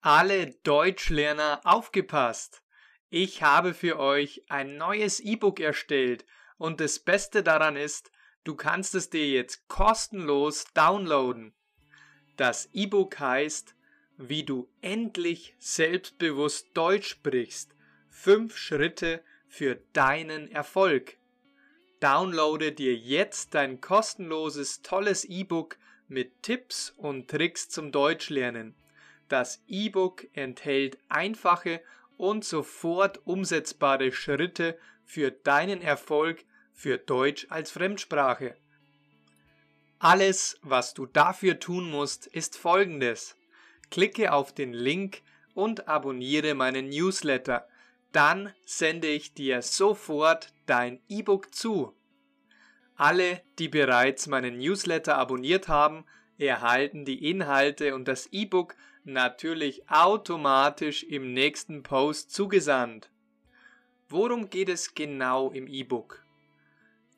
Alle Deutschlerner aufgepasst! Ich habe für euch ein neues E-Book erstellt und das Beste daran ist, du kannst es dir jetzt kostenlos downloaden. Das E-Book heißt, wie du endlich selbstbewusst Deutsch sprichst. Fünf Schritte für deinen Erfolg. Downloade dir jetzt dein kostenloses, tolles E-Book mit Tipps und Tricks zum Deutschlernen. Das E-Book enthält einfache und sofort umsetzbare Schritte für deinen Erfolg für Deutsch als Fremdsprache. Alles, was du dafür tun musst, ist folgendes. Klicke auf den Link und abonniere meinen Newsletter. Dann sende ich dir sofort dein E-Book zu. Alle, die bereits meinen Newsletter abonniert haben, erhalten die Inhalte und das E-Book natürlich automatisch im nächsten Post zugesandt. Worum geht es genau im E-Book?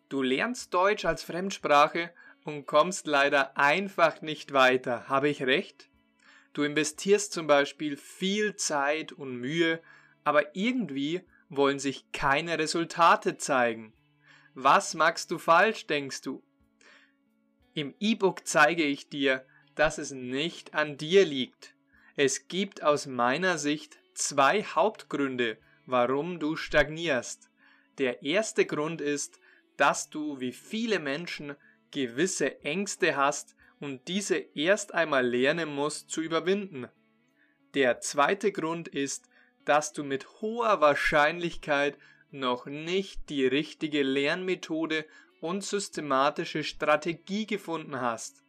Du lernst Deutsch als Fremdsprache und kommst leider einfach nicht weiter. Habe ich recht? Du investierst zum Beispiel viel Zeit und Mühe, aber irgendwie wollen sich keine Resultate zeigen. Was machst du falsch, denkst du? Im E-Book zeige ich dir, dass es nicht an dir liegt. Es gibt aus meiner Sicht zwei Hauptgründe, warum du stagnierst. Der erste Grund ist, dass du wie viele Menschen gewisse Ängste hast und diese erst einmal lernen musst zu überwinden. Der zweite Grund ist, dass du mit hoher Wahrscheinlichkeit noch nicht die richtige Lernmethode und systematische Strategie gefunden hast.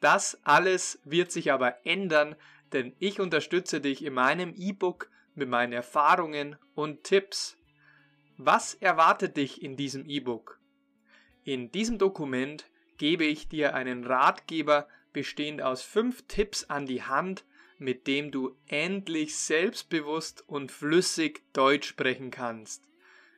Das alles wird sich aber ändern, denn ich unterstütze dich in meinem E-Book mit meinen Erfahrungen und Tipps. Was erwartet dich in diesem E-Book? In diesem Dokument gebe ich dir einen Ratgeber bestehend aus fünf Tipps an die Hand, mit dem du endlich selbstbewusst und flüssig Deutsch sprechen kannst.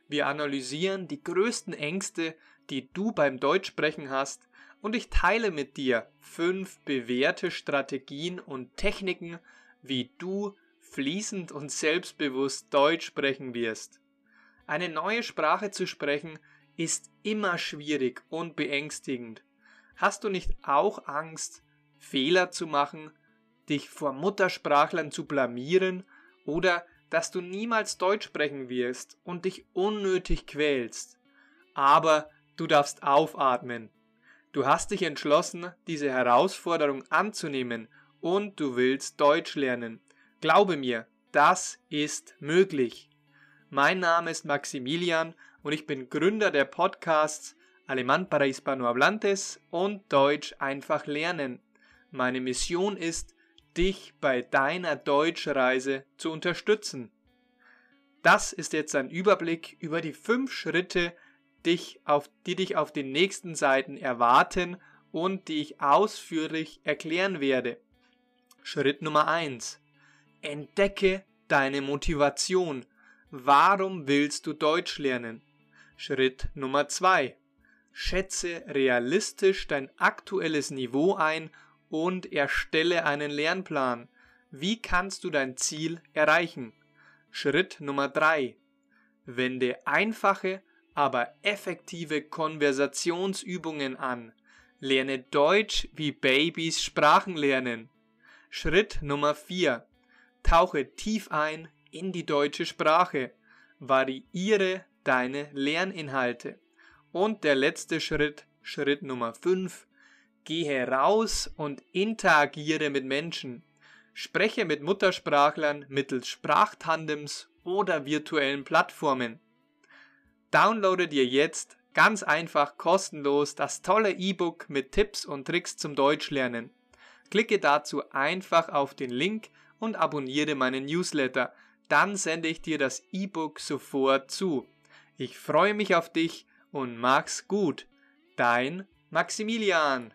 Wir analysieren die größten Ängste, die du beim Deutschsprechen hast, und ich teile mit dir fünf bewährte Strategien und Techniken, wie du fließend und selbstbewusst Deutsch sprechen wirst. Eine neue Sprache zu sprechen ist immer schwierig und beängstigend. Hast du nicht auch Angst, Fehler zu machen, dich vor Muttersprachlern zu blamieren oder dass du niemals Deutsch sprechen wirst und dich unnötig quälst? Aber du darfst aufatmen. Du hast dich entschlossen, diese Herausforderung anzunehmen und du willst Deutsch lernen. Glaube mir, das ist möglich. Mein Name ist Maximilian und ich bin Gründer der Podcasts Alemán para Hispanohablantes und Deutsch einfach lernen. Meine Mission ist, dich bei deiner Deutschreise zu unterstützen. Das ist jetzt ein Überblick über die fünf Schritte, dich auf, die dich auf den nächsten Seiten erwarten und die ich ausführlich erklären werde. Schritt Nummer eins: Entdecke deine Motivation. Warum willst du Deutsch lernen? Schritt Nummer zwei: Schätze realistisch dein aktuelles Niveau ein und erstelle einen Lernplan. Wie kannst du dein Ziel erreichen? Schritt Nummer drei: Wende einfache, aber effektive Konversationsübungen an. Lerne Deutsch wie Babys Sprachen lernen. Schritt Nummer vier: Tauche tief ein in die deutsche Sprache. Variiere deine Lerninhalte. Und der letzte Schritt, Schritt Nummer 5, gehe raus und interagiere mit Menschen. Spreche mit Muttersprachlern mittels Sprachtandems oder virtuellen Plattformen. Downloade dir jetzt ganz einfach kostenlos das tolle E-Book mit Tipps und Tricks zum Deutschlernen. Klicke dazu einfach auf den Link und abonniere meinen Newsletter. Dann sende ich dir das E-Book sofort zu. Ich freue mich auf dich und mach's gut. Dein Maximilian.